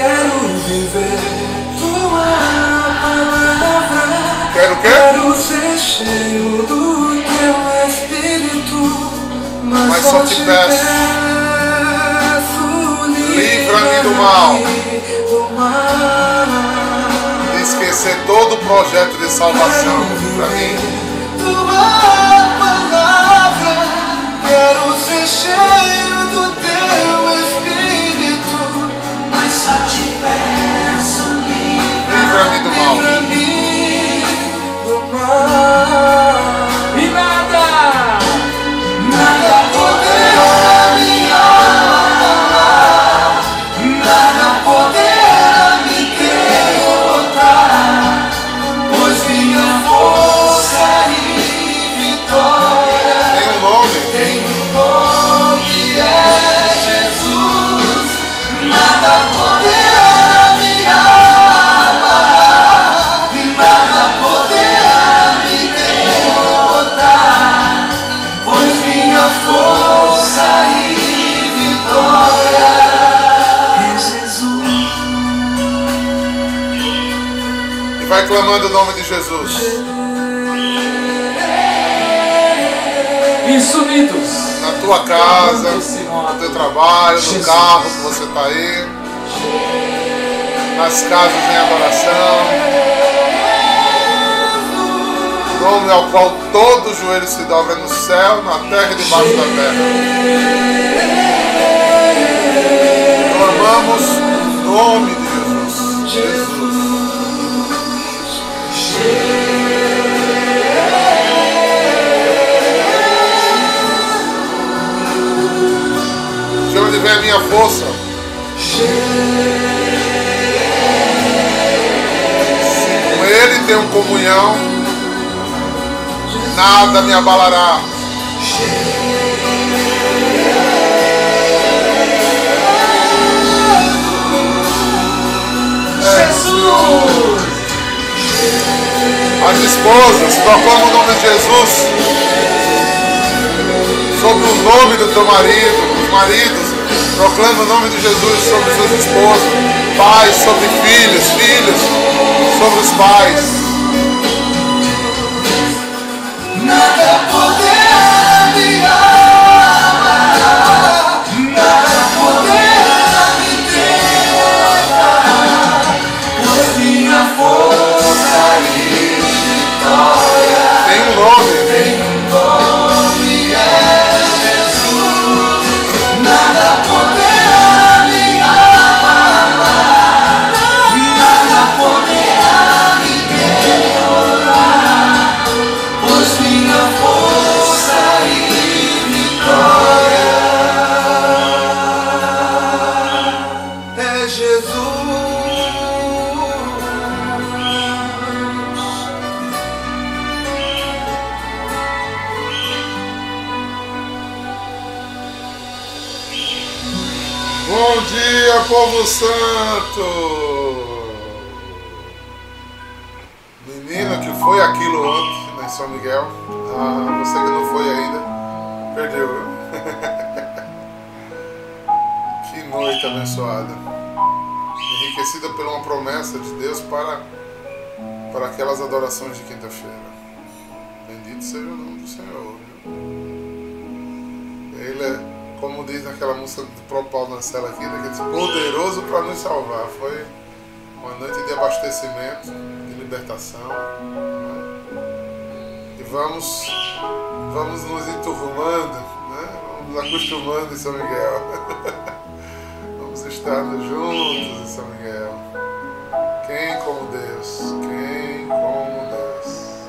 Quero viver tua palavra. Quero? Quero ser cheio do teu espírito. Mas, Mas só te peço, livra-me do mal. do mal. E esquecer todo o projeto de salvação para mim. Tua palavra, quero ser cheio do E vai clamando o nome de Jesus. Isso, unidos! Na tua casa, no teu trabalho, no Jesus. carro que você está aí. Nas casas em adoração. Nome ao qual todo joelho se dobra no céu, na terra e debaixo da terra. Clamamos o nome de Jesus. Jesus. De onde vem a minha força? Com Ele tenho comunhão, nada me abalará. Jesus! As esposas proclamam o nome de Jesus sobre o nome do teu marido. Os maridos proclamam o nome de Jesus sobre suas esposas. Pais sobre filhos, filhos sobre os pais. Nada poderá Nancela aqui, que diz, poderoso para nos salvar. Foi uma noite de abastecimento, de libertação. né? E vamos, vamos nos enturmando, né? vamos nos acostumando em São Miguel. vamos estar juntos em São Miguel. Quem como Deus? Quem como Deus?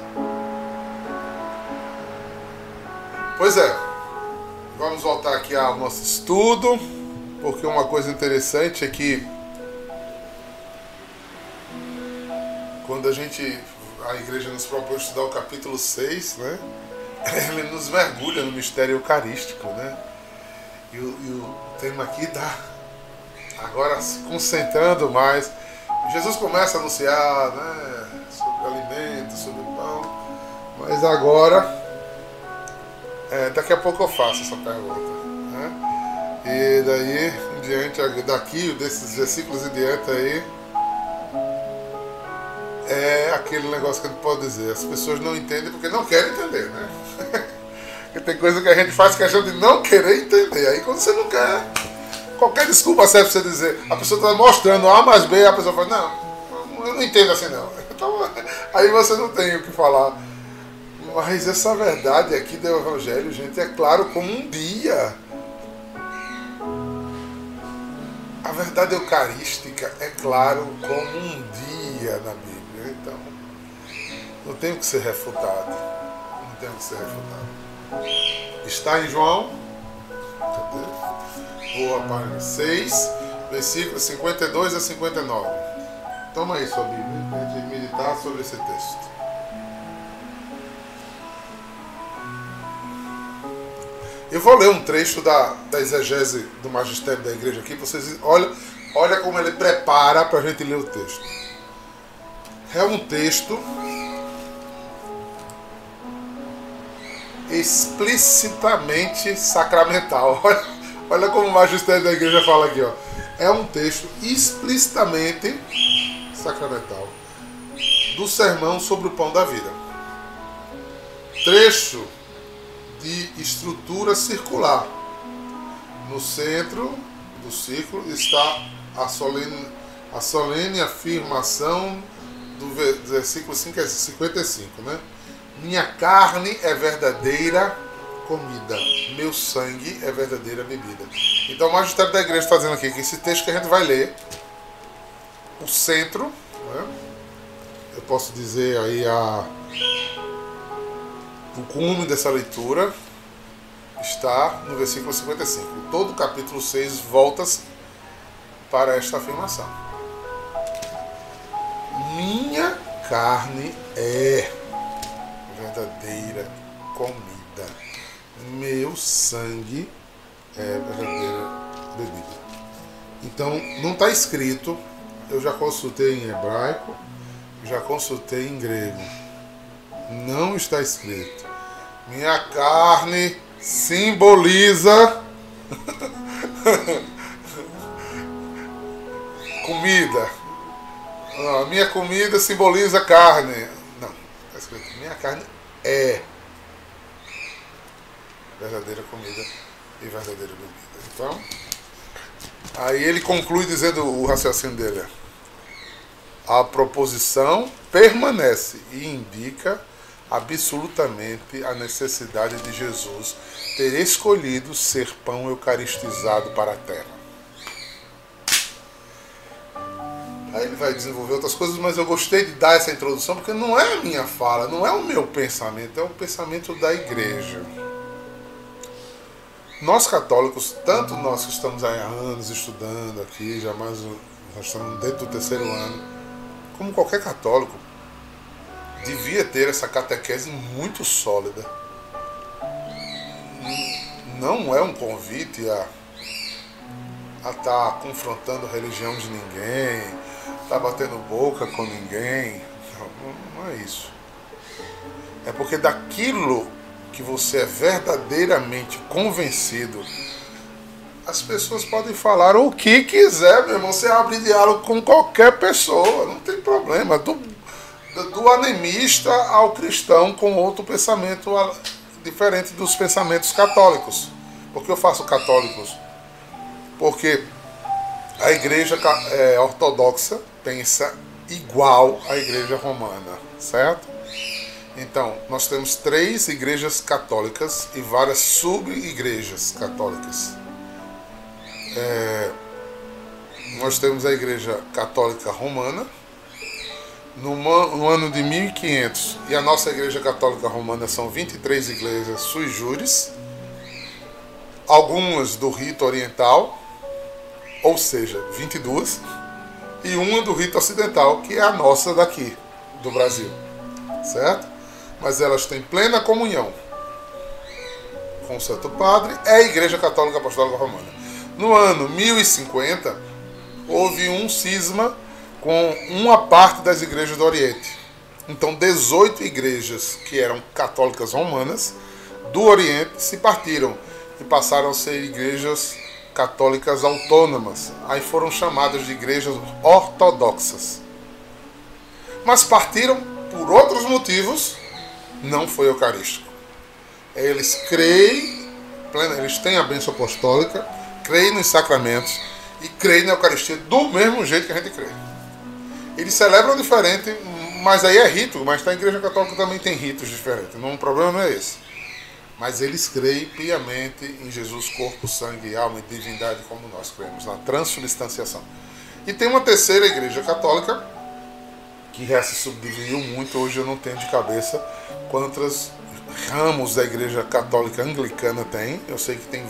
Pois é. Vamos voltar aqui ao nosso estudo, porque uma coisa interessante é que quando a gente, a igreja nos propõe estudar o capítulo 6, né? Ele nos mergulha no mistério eucarístico, né? E o, e o tema aqui dá, agora se concentrando mais. Jesus começa a anunciar, né? Sobre alimento, sobre pão, mas agora é, daqui a pouco eu faço essa pergunta. E daí diante, daqui, desses versículos em diante aí, é aquele negócio que a gente pode dizer. As pessoas não entendem porque não querem entender, né? porque tem coisa que a gente faz questão de não querer entender. Aí quando você não quer, qualquer desculpa serve pra você dizer. A pessoa está mostrando A mais B, a pessoa fala, não, eu não entendo assim não. Então, aí você não tem o que falar. Mas essa verdade aqui do Evangelho, gente, é claro como um dia. Verdade eucarística é claro como um dia na Bíblia. Então, não tem que ser refutado. Não tem que ser refutado. Está em João, cadê? Vou a página 6, versículos 52 a 59. Toma aí sua Bíblia para a gente meditar sobre esse texto. Eu vou ler um trecho da, da exegese do magistério da igreja aqui, vocês olha, olha como ele prepara para a gente ler o texto. É um texto explicitamente sacramental. Olha, olha como o magistério da igreja fala aqui, ó. É um texto explicitamente sacramental do sermão sobre o pão da vida. Trecho de estrutura circular. No centro do círculo está a solene, a solene afirmação do versículo 55, né? Minha carne é verdadeira comida, meu sangue é verdadeira bebida. Então o magistério da igreja está dizendo aqui que esse texto que a gente vai ler, o centro, né? eu posso dizer aí a o cume dessa leitura está no versículo 55. Todo o capítulo 6 volta-se para esta afirmação. Minha carne é verdadeira comida. Meu sangue é verdadeira bebida. Então, não está escrito, eu já consultei em hebraico, já consultei em grego não está escrito. Minha carne simboliza comida. Não, minha comida simboliza carne. Não, está escrito. Minha carne é verdadeira comida e verdadeira bebida. Então, aí ele conclui dizendo o raciocínio dele. A proposição permanece e indica absolutamente a necessidade de Jesus ter escolhido ser pão eucaristizado para a terra. Aí ele vai desenvolver outras coisas, mas eu gostei de dar essa introdução porque não é a minha fala, não é o meu pensamento, é o pensamento da igreja. Nós católicos, tanto nós que estamos há anos estudando aqui, já mais nós estamos dentro do terceiro ano, como qualquer católico, devia ter essa catequese muito sólida. Não é um convite a estar tá confrontando a religião de ninguém, estar tá batendo boca com ninguém. Não, não é isso. É porque daquilo que você é verdadeiramente convencido, as pessoas podem falar o que quiser, meu irmão. Você abre diálogo com qualquer pessoa, não tem problema. Do do animista ao cristão com outro pensamento diferente dos pensamentos católicos. Por que eu faço católicos? Porque a igreja é, ortodoxa pensa igual à igreja romana, certo? Então, nós temos três igrejas católicas e várias sub-igrejas católicas. É, nós temos a igreja católica romana, no, no, ano de 1500, e a nossa Igreja Católica Romana são 23 igrejas sui juris, algumas do rito oriental, ou seja, 22, e uma do rito ocidental, que é a nossa daqui, do Brasil, certo? Mas elas têm plena comunhão com o Santo Padre, é a Igreja Católica Apostólica Romana. No ano 1050, houve um cisma com uma parte das igrejas do Oriente. Então, 18 igrejas que eram católicas romanas do Oriente se partiram e passaram a ser igrejas católicas autônomas. Aí foram chamadas de igrejas ortodoxas. Mas partiram por outros motivos, não foi eucarístico. Eles creem, eles têm a bênção apostólica, creem nos sacramentos e creem na Eucaristia do mesmo jeito que a gente crê. Eles celebram diferente, mas aí é rito, mas na Igreja Católica também tem ritos diferentes. Não, o problema não é esse. Mas eles creem piamente em Jesus, corpo, sangue, alma e divindade, como nós cremos, na transubstanciação. E tem uma terceira igreja católica, que já se subdividiu muito, hoje eu não tenho de cabeça quantos ramos da igreja católica anglicana tem. Eu sei que tem.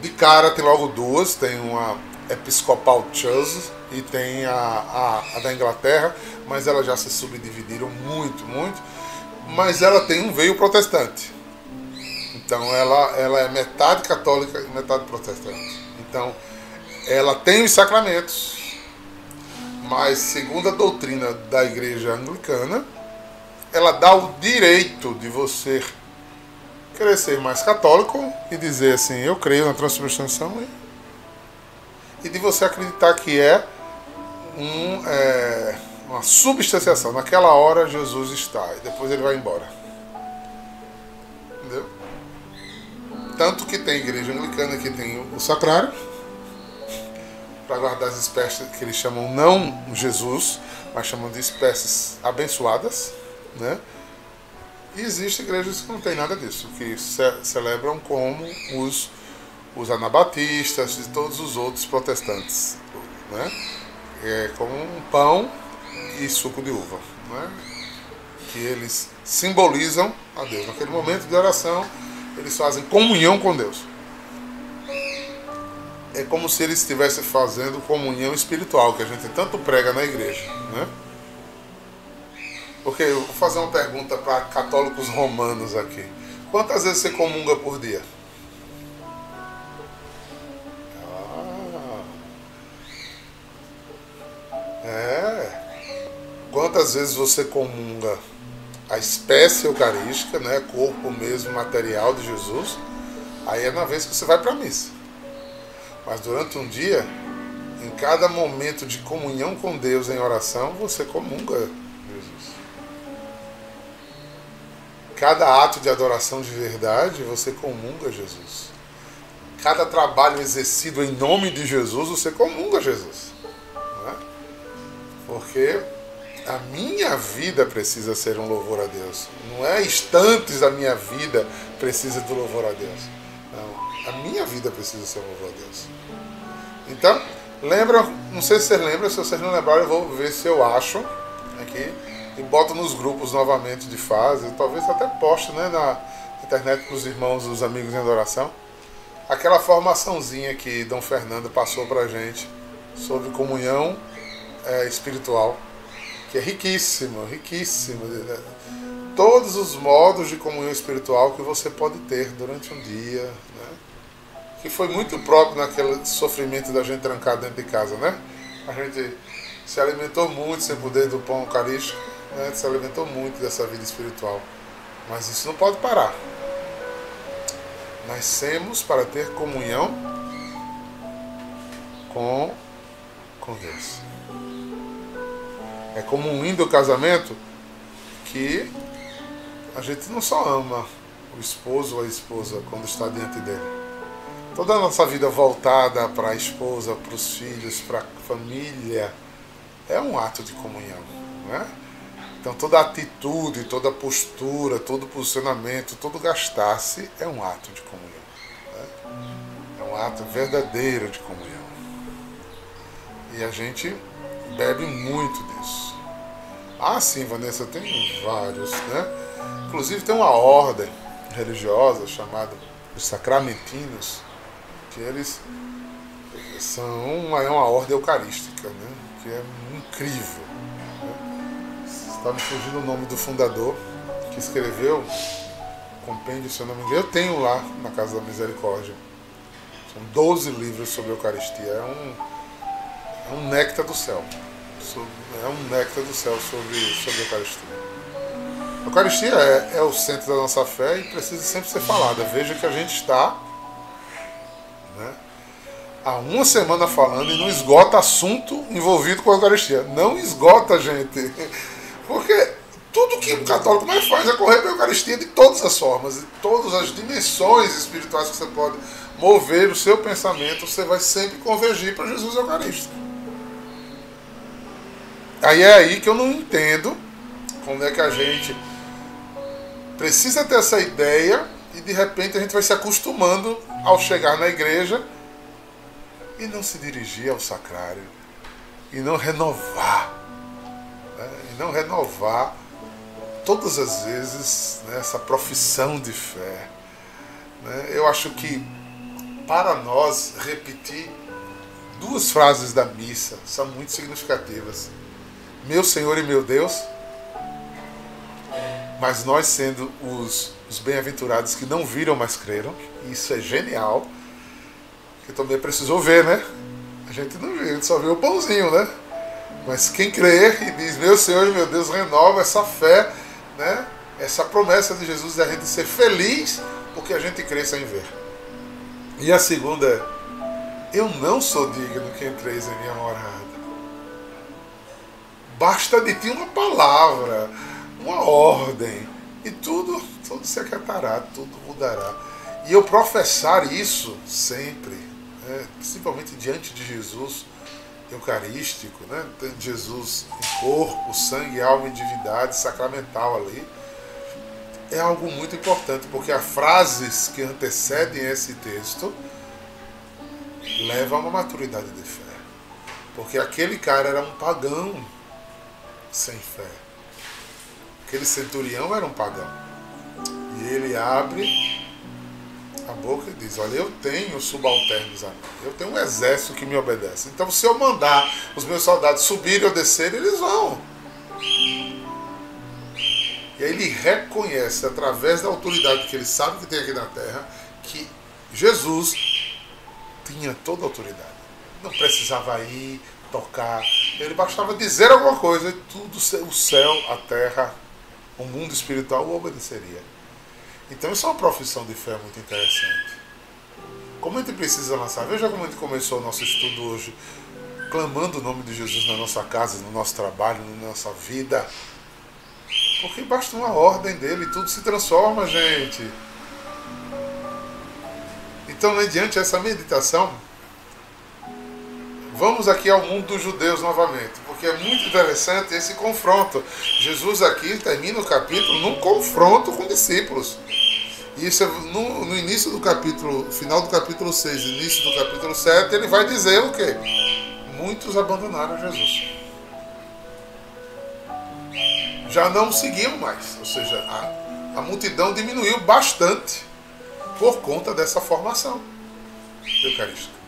De cara tem logo duas, tem uma Episcopal Church e tem a, a, a da Inglaterra, mas elas já se subdividiram muito, muito. Mas ela tem um veio protestante. Então ela, ela é metade católica e metade protestante. Então ela tem os sacramentos, mas segundo a doutrina da igreja anglicana, ela dá o direito de você querer ser mais católico e dizer assim, eu creio na transubstanciação e, de você acreditar que é, um, é uma substanciação. Naquela hora Jesus está e depois ele vai embora. Tanto que tem igreja anglicana que tem o sacrário, para guardar as espécies que eles chamam não Jesus, mas chamam de espécies abençoadas, né? E existem igrejas que não tem nada disso, que ce celebram como os, os anabatistas e todos os outros protestantes, né? É como um pão e suco de uva, né? Que eles simbolizam a Deus. Naquele momento de oração, eles fazem comunhão com Deus. É como se eles estivessem fazendo comunhão espiritual, que a gente tanto prega na igreja. Né? Porque eu vou fazer uma pergunta para católicos romanos aqui. Quantas vezes você comunga por dia? Quantas vezes você comunga a espécie eucarística, né, corpo mesmo material de Jesus, aí é na vez que você vai para a missa. Mas durante um dia, em cada momento de comunhão com Deus em oração, você comunga Jesus. Cada ato de adoração de verdade, você comunga Jesus. Cada trabalho exercido em nome de Jesus, você comunga Jesus. É? Porque a minha vida precisa ser um louvor a Deus. Não é instantes da minha vida precisa do louvor a Deus. Não, a minha vida precisa ser um louvor a Deus. Então, lembra, não sei se vocês lembram, se vocês não lembrarem, eu vou ver se eu acho aqui e boto nos grupos novamente de fase, talvez até poste né, na internet para os irmãos, os amigos em adoração, aquela formaçãozinha que Dom Fernando passou para gente sobre comunhão é, espiritual que é riquíssimo, riquíssimo. Todos os modos de comunhão espiritual que você pode ter durante um dia, né? que foi muito próprio naquele sofrimento da gente trancar dentro de casa, né? A gente se alimentou muito sem poder do pão eucarístico, né? se alimentou muito dessa vida espiritual. Mas isso não pode parar. Nascemos para ter comunhão com, com Deus. É como um lindo casamento que a gente não só ama o esposo ou a esposa quando está diante dele. Toda a nossa vida voltada para a esposa, para os filhos, para a família, é um ato de comunhão. Né? Então toda atitude, toda postura, todo posicionamento, todo gastar-se é um ato de comunhão. Né? É um ato verdadeiro de comunhão. E a gente bebe muito disso. Ah, sim, Vanessa, tem vários, né? Inclusive tem uma ordem religiosa chamada os Sacramentinos, que eles são uma, é uma ordem eucarística, né? Que é incrível. Né? Está me fugindo o nome do fundador que escreveu compêndio, se eu não me engano. Eu tenho lá na Casa da Misericórdia. São 12 livros sobre Eucaristia. É um é um néctar do céu. É um néctar do céu sobre, sobre a Eucaristia. A Eucaristia é, é o centro da nossa fé e precisa sempre ser falada. Veja que a gente está. Né? há uma semana falando e não esgota assunto envolvido com a Eucaristia. Não esgota, gente. Porque tudo que o católico mais faz é correr para a Eucaristia de todas as formas, de todas as dimensões espirituais que você pode mover o seu pensamento, você vai sempre convergir para Jesus Eucarístico. Aí é aí que eu não entendo como é que a gente precisa ter essa ideia e de repente a gente vai se acostumando ao chegar na igreja e não se dirigir ao sacrário e não renovar, né? e não renovar todas as vezes né, essa profissão de fé. Né? Eu acho que para nós repetir duas frases da missa são muito significativas. Meu Senhor e meu Deus, mas nós sendo os, os bem-aventurados que não viram, mas creram, isso é genial, que também precisou ver, né? A gente não viu, a gente só viu o pãozinho, né? Mas quem crê e diz, meu Senhor e meu Deus, renova essa fé né, essa promessa de Jesus da gente ser feliz porque a gente crê sem ver. E a segunda é: eu não sou digno que entreis em minha morada. Basta de ti uma palavra, uma ordem, e tudo, tudo se acatará, tudo mudará. E eu professar isso sempre, né, principalmente diante de Jesus eucarístico, né? Jesus em corpo, sangue, alma e divindade sacramental ali. É algo muito importante, porque as frases que antecedem esse texto levam a uma maturidade de fé. Porque aquele cara era um pagão sem fé. Aquele centurião era um pagão. E ele abre a boca e diz: Olha, eu tenho subalternos a mim, eu tenho um exército que me obedece. Então, se eu mandar os meus soldados subirem ou descerem, eles vão. E aí ele reconhece, através da autoridade que ele sabe que tem aqui na terra, que Jesus tinha toda a autoridade. Não precisava ir, tocar, ele bastava dizer alguma coisa e tudo, o céu, a terra, o mundo espiritual o obedeceria. Então isso é uma profissão de fé muito interessante. Como a gente precisa lançar? Veja como a gente começou o nosso estudo hoje, clamando o nome de Jesus na nossa casa, no nosso trabalho, na nossa vida. Porque basta uma ordem dele e tudo se transforma, gente. Então, mediante essa meditação, vamos aqui ao mundo dos judeus novamente, porque é muito interessante esse confronto. Jesus aqui termina o capítulo num confronto com discípulos. Isso é no, no, início do capítulo, final do capítulo 6, início do capítulo 7, ele vai dizer o quê? Muitos abandonaram Jesus. Já não seguiam mais. Ou seja, a, a multidão diminuiu bastante por conta dessa formação eucarística.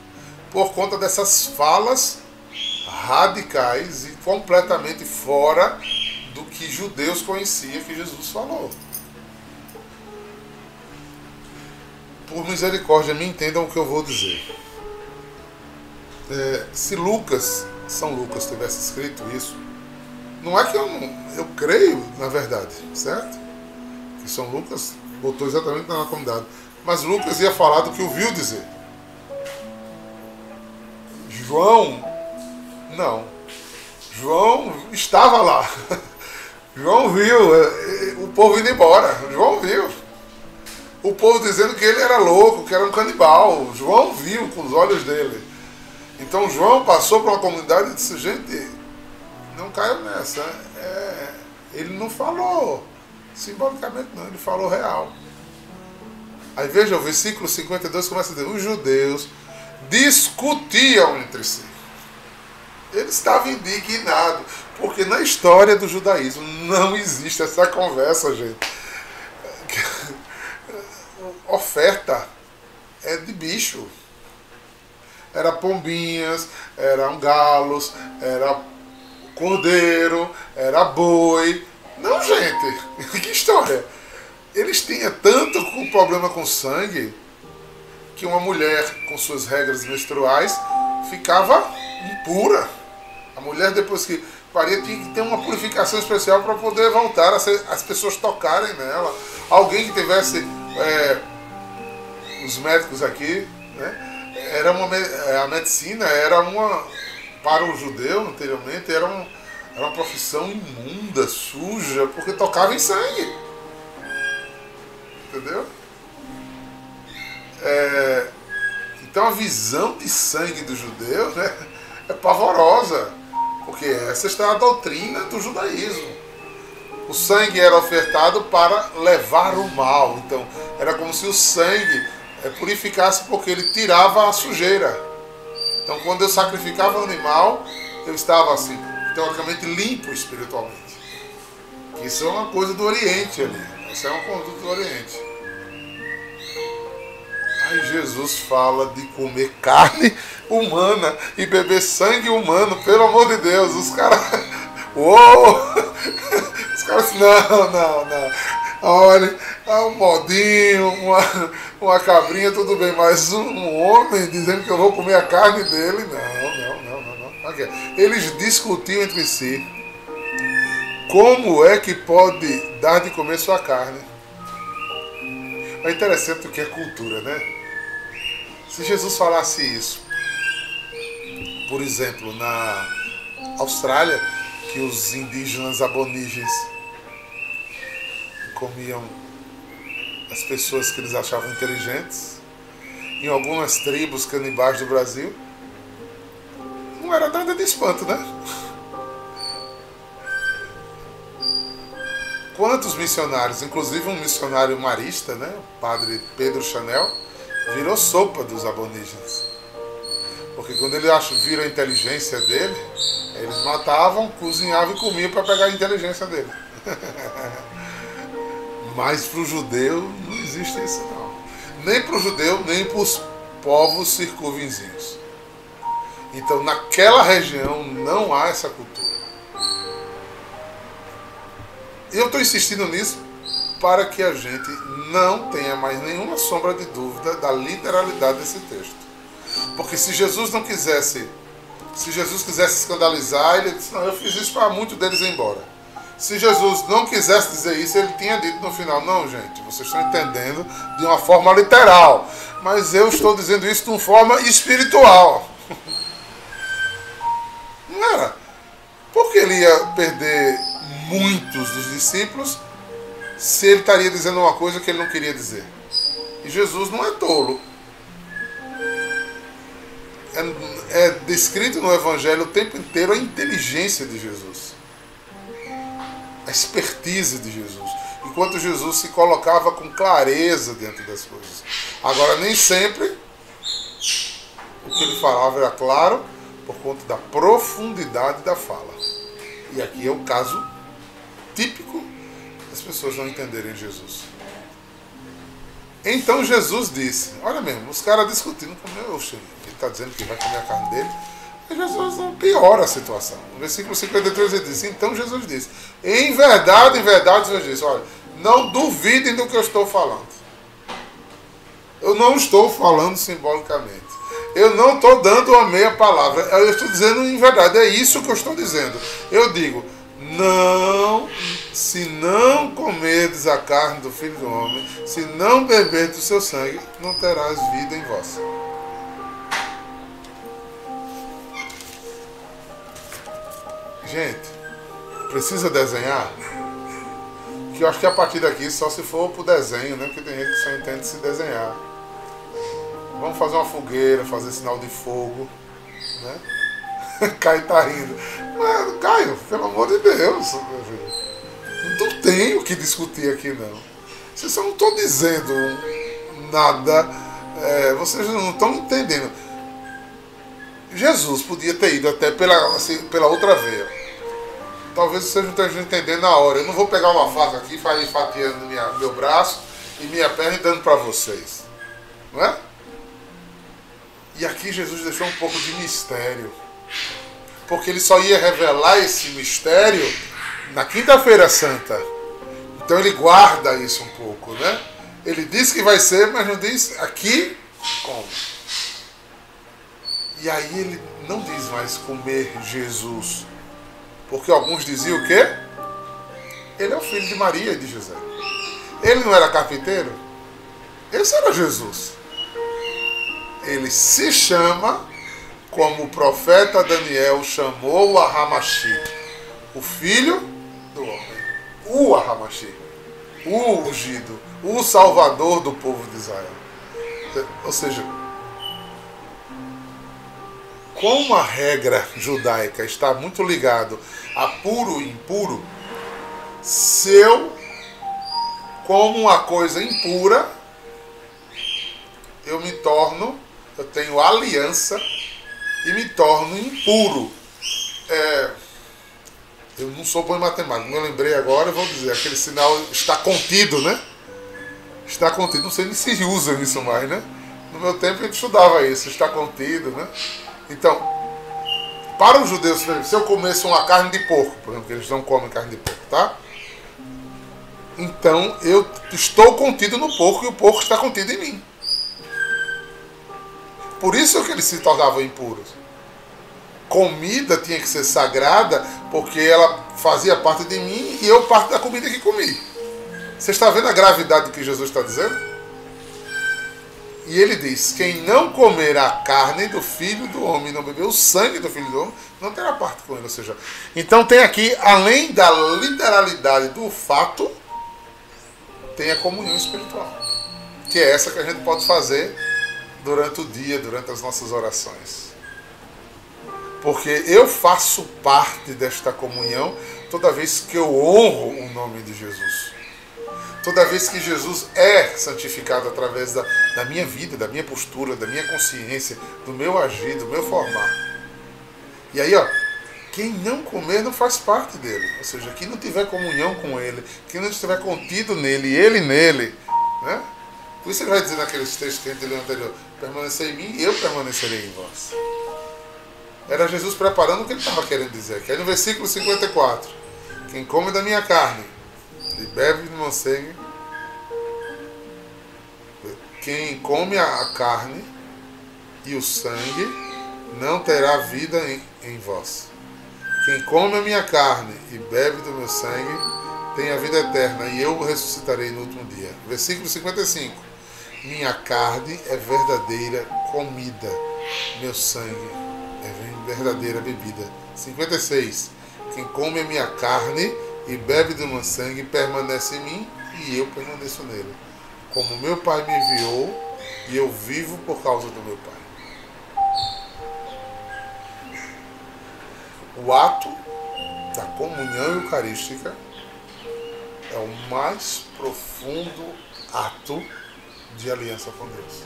Por conta dessas falas radicais e completamente fora do que judeus conheciam que Jesus falou. por misericórdia, me entendam o que eu vou dizer. É, se Lucas, São Lucas, tivesse escrito isso, não é que eu eu creio, na verdade, certo? Que São Lucas botou exatamente na comunidade. Mas Lucas ia falar do que ouviu dizer. João, não. João estava lá. João viu é, é, o povo indo embora. João viu o povo dizendo que ele era louco, que era um canibal. João viu com os olhos dele. Então João passou para uma comunidade e disse, gente, não caiam nessa. É, ele não falou simbolicamente não, ele falou real. Aí veja, o versículo 52 começa a dizer, os judeus discutiam entre si. Eles estavam indignados, porque na história do judaísmo não existe essa conversa, gente oferta é de bicho. Era pombinhas, eram galos, era cordeiro, era boi. Não, gente, que história. Eles tinham tanto problema com sangue que uma mulher com suas regras menstruais ficava impura. A mulher, depois que paria, tinha que ter uma purificação especial para poder voltar, as pessoas tocarem nela. Alguém que tivesse é, os médicos aqui, né? era uma, é, a medicina era uma, para o judeu anteriormente, era, um, era uma profissão imunda, suja, porque tocava em sangue. Entendeu? É, então a visão de sangue do judeu né, é pavorosa, porque essa está a doutrina do judaísmo. O sangue era ofertado para levar o mal. Então, era como se o sangue é, purificasse porque ele tirava a sujeira. Então, quando eu sacrificava o animal, eu estava assim, teoricamente limpo espiritualmente. Isso é uma coisa do Oriente ali. Isso é uma conduta do Oriente. Aí Jesus fala de comer carne humana e beber sangue humano, pelo amor de Deus. Os caras. Uou! Os caras não, não, não. Olha, é um modinho, uma, uma cabrinha, tudo bem, mas um homem dizendo que eu vou comer a carne dele, não, não, não, não, não. Eles discutiam entre si como é que pode dar de comer sua carne. É interessante o que é cultura, né? Se Jesus falasse isso, por exemplo, na Austrália, que os indígenas aborígenes comiam as pessoas que eles achavam inteligentes. Em algumas tribos canibais do Brasil, não era nada de espanto, né? Quantos missionários, inclusive um missionário marista, né, o padre Pedro Chanel, virou sopa dos aborígenes. Porque quando eles viram a inteligência dele, eles matavam, cozinhavam e comiam para pegar a inteligência dele. Mas para o judeu não existe isso não. Nem para o judeu, nem para os povos circunvizinhos. Então naquela região não há essa cultura. Eu estou insistindo nisso para que a gente não tenha mais nenhuma sombra de dúvida da literalidade desse texto. Porque se Jesus não quisesse, se Jesus quisesse escandalizar, ele disse, não, eu fiz isso para muitos deles ir embora. Se Jesus não quisesse dizer isso, ele tinha dito no final: não, gente, vocês estão entendendo de uma forma literal, mas eu estou dizendo isso de uma forma espiritual. Não era? Porque ele ia perder muitos dos discípulos se ele estaria dizendo uma coisa que ele não queria dizer. E Jesus não é tolo. É, é descrito no Evangelho o tempo inteiro a inteligência de Jesus a expertise de Jesus. Enquanto Jesus se colocava com clareza dentro das coisas. Agora, nem sempre o que ele falava era claro por conta da profundidade da fala. E aqui é o caso típico das pessoas não entenderem Jesus. Então Jesus disse, olha mesmo, os caras discutindo com meu, ele está dizendo que vai comer a carne dele. Jesus piora a situação. No versículo 53 ele diz: Então Jesus disse: Em verdade, em verdade, Jesus disse: Olha, não duvidem do que eu estou falando. Eu não estou falando simbolicamente. Eu não estou dando uma meia palavra. Eu estou dizendo em verdade. É isso que eu estou dizendo. Eu digo: Não, se não comerdes a carne do filho do homem, se não beberdes o seu sangue, não terás vida em vós. Gente, precisa desenhar? Que eu acho que a partir daqui só se for pro desenho, né? Porque tem gente que só entende se desenhar. Vamos fazer uma fogueira, fazer sinal de fogo, né? Caio tá rindo. Mas, Caio, pelo amor de Deus, meu filho. Não tem o que discutir aqui, não. Vocês não estão dizendo nada. É, vocês não estão entendendo. Jesus podia ter ido até pela, assim, pela outra veia talvez vocês não estejam entendendo na hora. Eu não vou pegar uma faca aqui ir fatiando minha, meu braço e minha perna e dando para vocês. Não é? E aqui Jesus deixou um pouco de mistério. Porque ele só ia revelar esse mistério na quinta-feira santa. Então ele guarda isso um pouco, né? Ele diz que vai ser, mas não diz aqui como. E aí ele não diz mais comer Jesus porque alguns diziam o quê? Ele é o filho de Maria e de José. Ele não era carpinteiro? Esse era Jesus. ele se chama como o profeta Daniel chamou a Hamashi, o filho do homem, o Ahamashi, o ungido, o salvador do povo de Israel. Ou seja, como a regra judaica está muito ligado a puro e impuro, se eu como uma coisa impura, eu me torno, eu tenho aliança e me torno impuro. É, eu não sou bom em matemática, me lembrei agora, vou dizer, aquele sinal está contido, né? Está contido, não sei nem se usa isso mais, né? No meu tempo a gente estudava isso, está contido, né? Então, para os judeus, se eu comesse uma carne de porco, por exemplo, eles não comem carne de porco, tá? Então eu estou contido no porco e o porco está contido em mim. Por isso que eles se tornavam impuros. Comida tinha que ser sagrada porque ela fazia parte de mim e eu parte da comida que comi. Você está vendo a gravidade do que Jesus está dizendo? E ele diz: Quem não comer a carne do filho do homem, não beber o sangue do filho do homem, não terá parte com ele. Ou seja, então tem aqui, além da literalidade do fato, tem a comunhão espiritual, que é essa que a gente pode fazer durante o dia, durante as nossas orações. Porque eu faço parte desta comunhão toda vez que eu honro o nome de Jesus. Toda vez que Jesus é santificado através da, da minha vida, da minha postura, da minha consciência, do meu agir, do meu formar. E aí, ó, quem não comer não faz parte dele. Ou seja, quem não tiver comunhão com ele, quem não estiver contido nele, ele nele, né? Por isso ele vai dizer naqueles textos que a gente leu anterior, permanecer em mim, eu permanecerei em vós. Era Jesus preparando o que ele estava querendo dizer. Que aí no versículo 54, quem come da minha carne e bebe do meu sangue, quem come a carne e o sangue não terá vida em, em vós. Quem come a minha carne e bebe do meu sangue tem a vida eterna, e eu ressuscitarei no último dia. Versículo 55. Minha carne é verdadeira comida, meu sangue é verdadeira bebida. 56. Quem come a minha carne e bebe do meu sangue permanece em mim e eu permaneço nele. Como meu Pai me enviou e eu vivo por causa do meu Pai. O ato da comunhão eucarística é o mais profundo ato de aliança com Deus.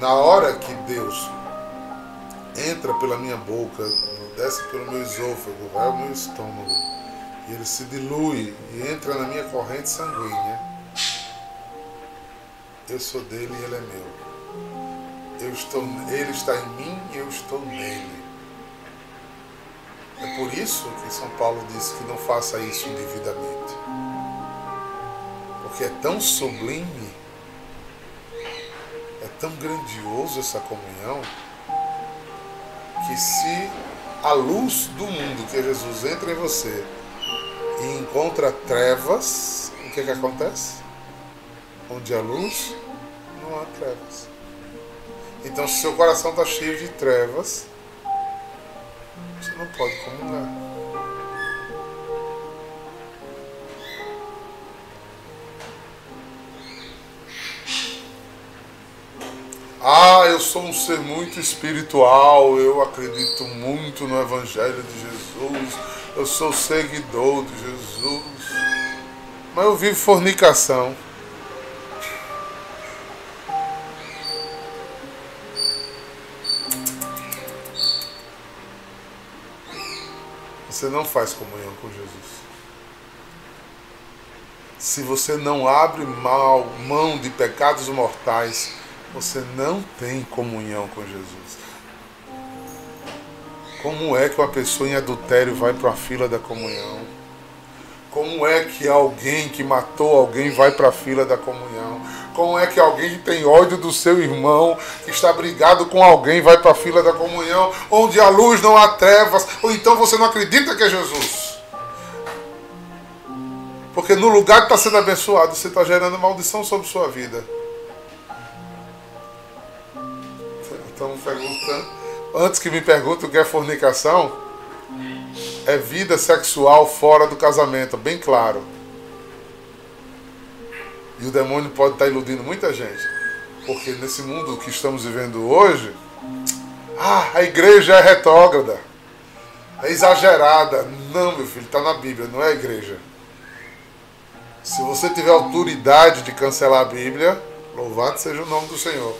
Na hora que Deus entra pela minha boca, desce pelo meu esôfago, vai ao meu estômago, e ele se dilui e entra na minha corrente sanguínea, eu sou dele e ele é meu eu estou, ele está em mim e eu estou nele. É por isso que São Paulo diz que não faça isso indevidamente. Porque é tão sublime, é tão grandioso essa comunhão, que se a luz do mundo, que é Jesus, entra em você e encontra trevas, o que, que acontece? Onde há luz, não há trevas. Então, se seu coração está cheio de trevas, você não pode comungar. Eu sou um ser muito espiritual, eu acredito muito no Evangelho de Jesus, eu sou seguidor de Jesus, mas eu vivo fornicação. você não faz comunhão com Jesus. Se você não abre mão de pecados mortais, você não tem comunhão com Jesus. Como é que uma pessoa em adultério vai para a fila da comunhão? Como é que alguém que matou alguém vai para a fila da comunhão? Como é que alguém que tem ódio do seu irmão, que está brigado com alguém, vai para a fila da comunhão, onde a luz não há trevas, ou então você não acredita que é Jesus? Porque no lugar que está sendo abençoado, você está gerando maldição sobre sua vida. Estão perguntando. Antes que me perguntem o que é fornicação, é vida sexual fora do casamento, bem claro. E o demônio pode estar iludindo muita gente. Porque nesse mundo que estamos vivendo hoje, ah, a igreja é retrógrada, é exagerada. Não, meu filho, está na Bíblia, não é a igreja. Se você tiver autoridade de cancelar a Bíblia, louvado seja o nome do Senhor.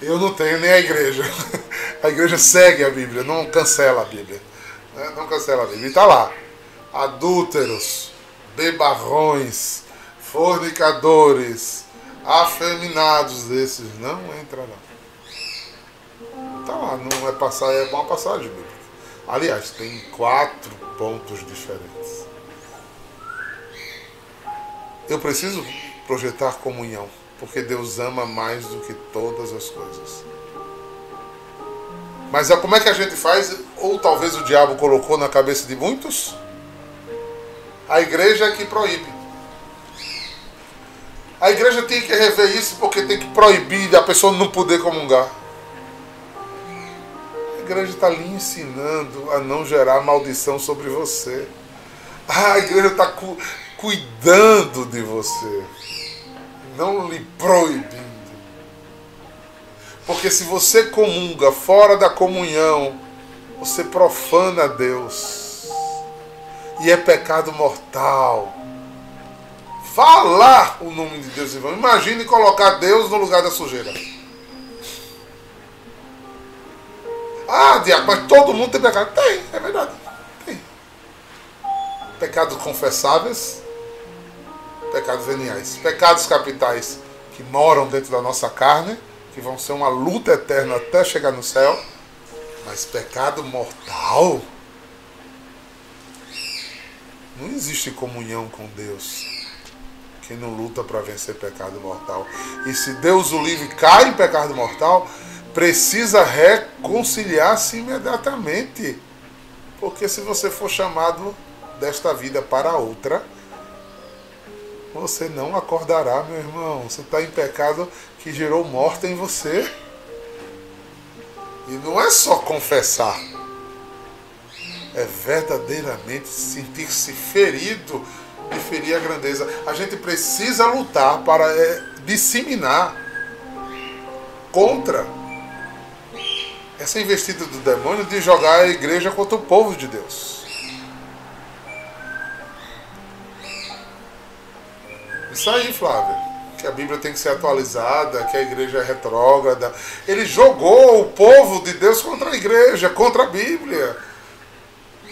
Eu não tenho nem a igreja. A igreja segue a Bíblia, não cancela a Bíblia. Né? Não cancela a Bíblia. E está lá. Adúlteros, bebarrões, fornicadores, afeminados desses. Não entra não. Está lá, não é passar, é uma passagem bíblica. Aliás, tem quatro pontos diferentes. Eu preciso projetar comunhão, porque Deus ama mais do que todas as coisas. Mas é como é que a gente faz? Ou talvez o diabo colocou na cabeça de muitos? A igreja é que proíbe. A igreja tem que rever isso porque tem que proibir a pessoa não poder comungar. A igreja está lhe ensinando a não gerar maldição sobre você. Ah, a igreja está cu cuidando de você, não lhe proibindo. Porque se você comunga fora da comunhão, você profana Deus. E é pecado mortal. Falar o nome de Deus, irmão. Imagine colocar Deus no lugar da sujeira. Ah, diabo, mas todo mundo tem pecado. Tem, é verdade. Tem. Pecados confessáveis, pecados veniais. Pecados capitais que moram dentro da nossa carne que vão ser uma luta eterna até chegar no céu, mas pecado mortal. Não existe comunhão com Deus. Quem não luta para vencer pecado mortal. E se Deus o livre cai em pecado mortal, precisa reconciliar-se imediatamente. Porque se você for chamado desta vida para outra, você não acordará, meu irmão. Você está em pecado que gerou morte em você. E não é só confessar, é verdadeiramente sentir-se ferido e ferir a grandeza. A gente precisa lutar para é, disseminar contra essa investida do demônio de jogar a igreja contra o povo de Deus. Aí, Flávia. Que a Bíblia tem que ser atualizada, que a igreja é retrógrada. Ele jogou o povo de Deus contra a igreja, contra a Bíblia.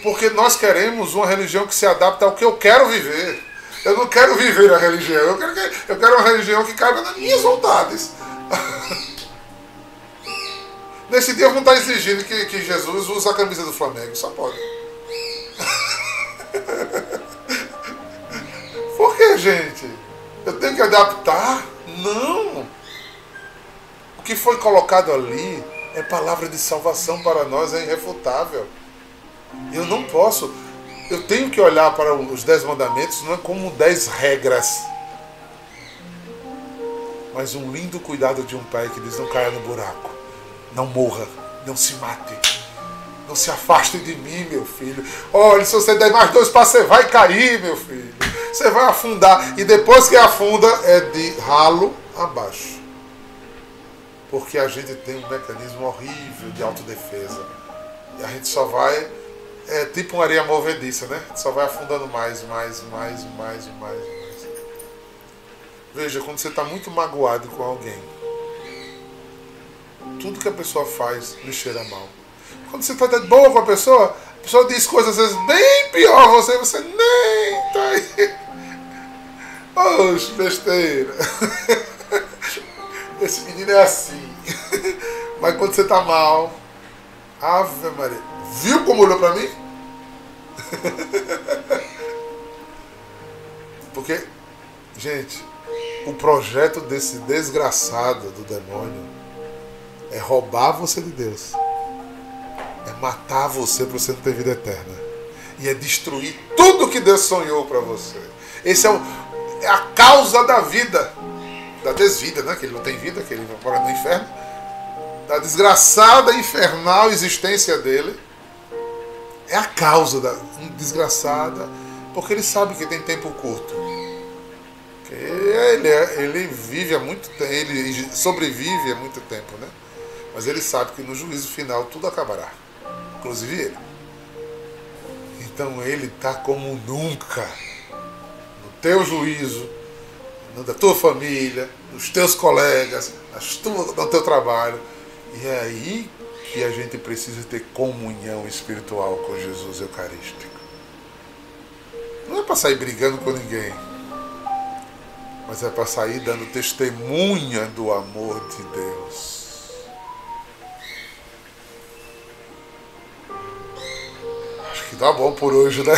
Porque nós queremos uma religião que se adapta ao que eu quero viver. Eu não quero viver a religião, eu quero, eu quero uma religião que caiba nas minhas vontades. Nesse dia eu estar exigindo que, que Jesus use a camisa do Flamengo, só pode. Por que, gente? Eu tenho que adaptar? Não. O que foi colocado ali é palavra de salvação para nós, é irrefutável. Eu não posso. Eu tenho que olhar para os dez mandamentos não é como dez regras, mas um lindo cuidado de um pai que diz: não caia no buraco, não morra, não se mate. Não se afaste de mim, meu filho. Olha, se você der mais dois passos, você vai cair, meu filho você vai afundar. E depois que afunda, é de ralo abaixo. Porque a gente tem um mecanismo horrível de autodefesa. E a gente só vai. É tipo uma areia movediça, né? Só vai afundando mais, mais, mais, mais, mais, mais. Veja, quando você está muito magoado com alguém, tudo que a pessoa faz lhe cheira mal. Quando você está de boa com a pessoa, a pessoa diz coisas às vezes bem pior você, você nem tá aí. Oxe, besteira. Esse menino é assim. Mas quando você tá mal. Ave Maria. Viu como olhou pra mim? Porque, gente, o projeto desse desgraçado do demônio é roubar você de Deus. É matar você para você não ter vida eterna. E é destruir tudo que Deus sonhou para você. Esse é o, é a causa da vida, da desvida, né? que ele não tem vida, que ele vai morar no inferno. da desgraçada infernal existência dele, é a causa da desgraçada, porque ele sabe que tem tempo curto. Ele, é, ele vive há muito tempo, ele sobrevive há muito tempo, né? Mas ele sabe que no juízo final tudo acabará, inclusive ele. Então ele está como nunca no teu juízo, da tua família, nos teus colegas, no teu trabalho. E é aí que a gente precisa ter comunhão espiritual com Jesus Eucarístico. Não é para sair brigando com ninguém, mas é para sair dando testemunha do amor de Deus. Tá bom por hoje, né?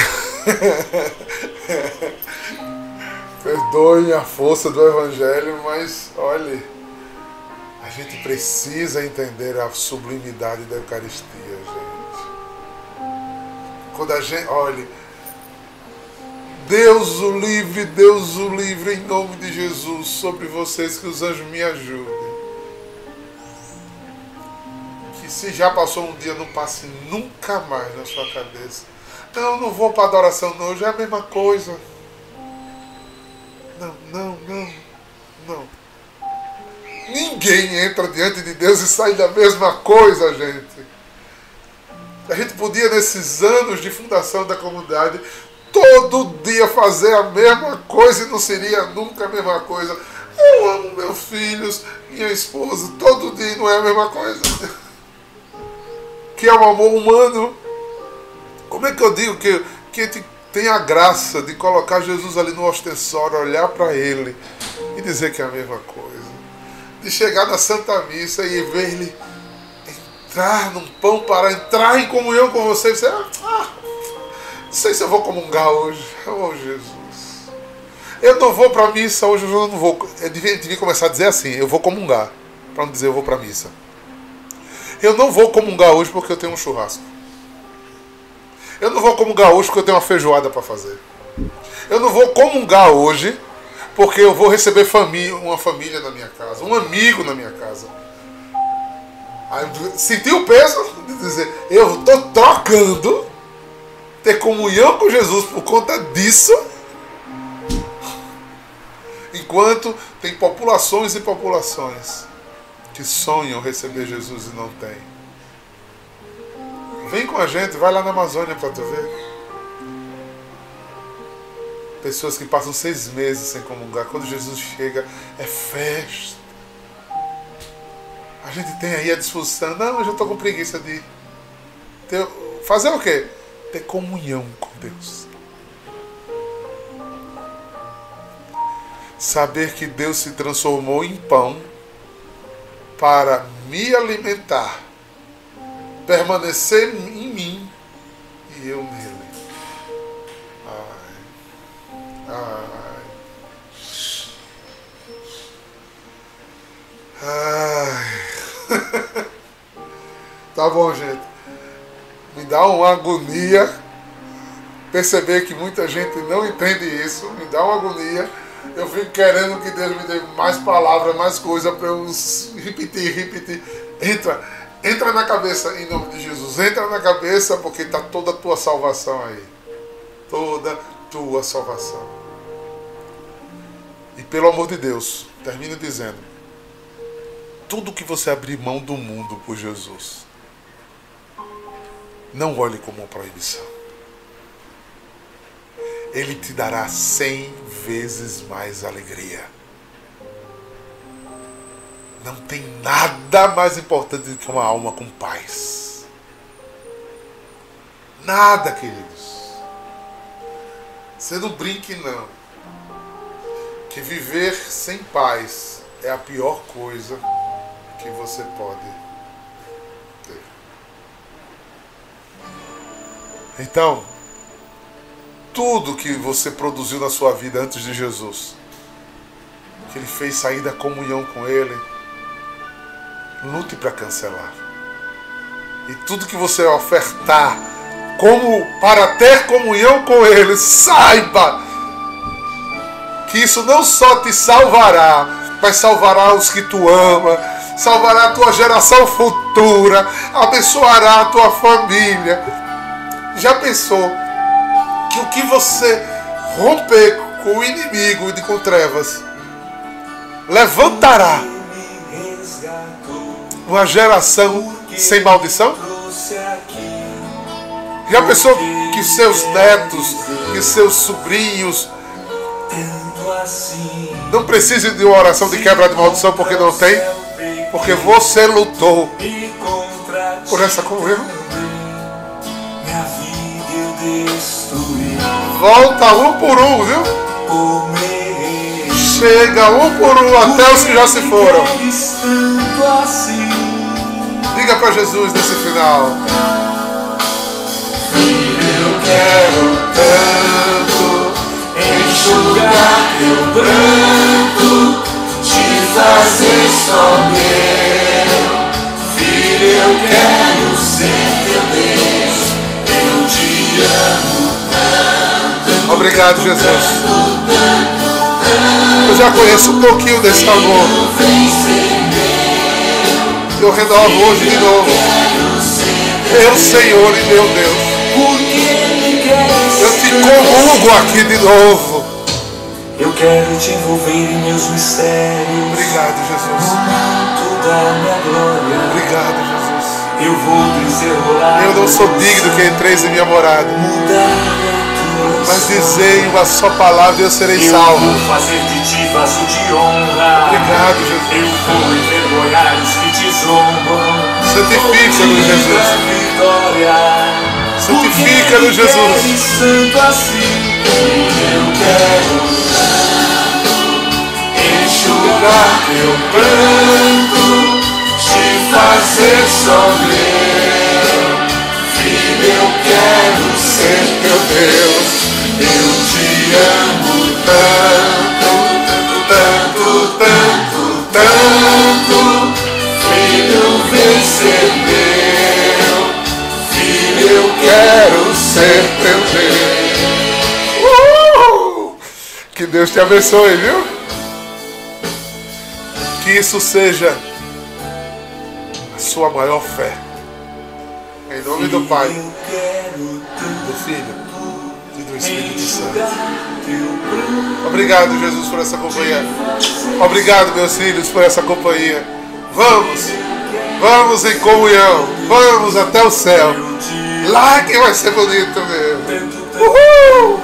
Perdoem a força do Evangelho, mas olhe, a gente precisa entender a sublimidade da Eucaristia, gente. Quando a gente, olhe, Deus o livre, Deus o livre, em nome de Jesus, sobre vocês, que os anjos me ajudem. Se já passou um dia, não passe nunca mais na sua cabeça. Não, não vou para adoração, não, já é a mesma coisa não, não, não, não. Ninguém entra diante de Deus e sai da mesma coisa, gente. A gente podia, nesses anos de fundação da comunidade, todo dia fazer a mesma coisa e não seria nunca a mesma coisa. Eu amo meus filhos, minha esposa, todo dia não é a mesma coisa. Que é o amor humano. Como é que eu digo que, que tem a graça de colocar Jesus ali no ostensório, olhar para ele e dizer que é a mesma coisa. De chegar na Santa Missa e ver ele entrar num pão para entrar em comunhão com você. Você, ah, não sei se eu vou comungar hoje. Oh, Jesus. Eu não vou para a missa hoje, eu não vou. Eu devia, devia começar a dizer assim: eu vou comungar, para não dizer eu vou para a missa. Eu não vou comungar hoje porque eu tenho um churrasco. Eu não vou comungar hoje porque eu tenho uma feijoada para fazer. Eu não vou comungar hoje porque eu vou receber família, uma família na minha casa, um amigo na minha casa. Senti o peso de dizer, eu estou trocando ter comunhão com Jesus por conta disso, enquanto tem populações e populações que sonham receber Jesus e não têm. Vem com a gente, vai lá na Amazônia para tu ver. Pessoas que passam seis meses sem comungar. Quando Jesus chega, é festa. A gente tem aí a disposição. Não, eu já estou com preguiça de ter, fazer o quê? Ter comunhão com Deus. Saber que Deus se transformou em pão para me alimentar permanecer em mim e eu nele. Ai, ai, ai. tá bom, gente. Me dá uma agonia perceber que muita gente não entende isso. Me dá uma agonia. Eu fico querendo que Deus me dê mais palavras, mais coisa para eu repetir, repetir. Entra Entra na cabeça em nome de Jesus. Entra na cabeça porque está toda a tua salvação aí. Toda tua salvação. E pelo amor de Deus, termino dizendo: tudo que você abrir mão do mundo por Jesus, não olhe como uma proibição. Ele te dará cem vezes mais alegria. Não tem nada mais importante do que uma alma com paz. Nada, queridos. Você não brinque, não. Que viver sem paz é a pior coisa que você pode ter. Então, tudo que você produziu na sua vida antes de Jesus, que ele fez sair da comunhão com ele, lute para cancelar. E tudo que você ofertar como para ter comunhão com Ele, saiba que isso não só te salvará, mas salvará os que tu ama, salvará a tua geração futura, abençoará a tua família. Já pensou o que você romper com o inimigo e com trevas levantará uma geração sem maldição? Já pensou que seus netos, que seus sobrinhos não precisem de uma oração de quebra de maldição porque não tem? Porque você lutou por essa comunhão. Volta um por um, viu? Chega um por um até os que já se foram. Diga para Jesus nesse final. Eu quero tanto enxugar teu pranto, te fazer só meu. Filho, eu quero ser Obrigado, Jesus. Eu já conheço um pouquinho desse amor. Eu renovo hoje de novo. Meu Senhor e meu Deus. Eu te comungo aqui de novo. Eu quero te envolver em meus mistérios. Obrigado, Jesus. Obrigado, Jesus. Eu vou desenrolar. Eu não sou digno que entreis em minha morada. Mas dizei uma só palavra e eu serei Eu salvo. vou fazer de ti vaso de honra. Obrigado, Eu Jesus. vou envergonhar os que te zombam. Santifica-nos, Jesus. Santifica-nos, Jesus. santo assim. Eu quero enxugar teu pranto, fazer só meu. Filho, eu quero ser teu Deus. Eu te amo tanto, tanto, tanto, tanto. Filho, vem ser meu. Filho, eu quero ser teu Deus. Que Deus te abençoe, viu? Que isso seja sua maior fé. Em nome do Pai, do Filho e do Espírito Santo. Obrigado, Jesus, por essa companhia. Obrigado, meus filhos, por essa companhia. Vamos, vamos em comunhão. Vamos até o céu. Lá que vai ser bonito mesmo. Uhul!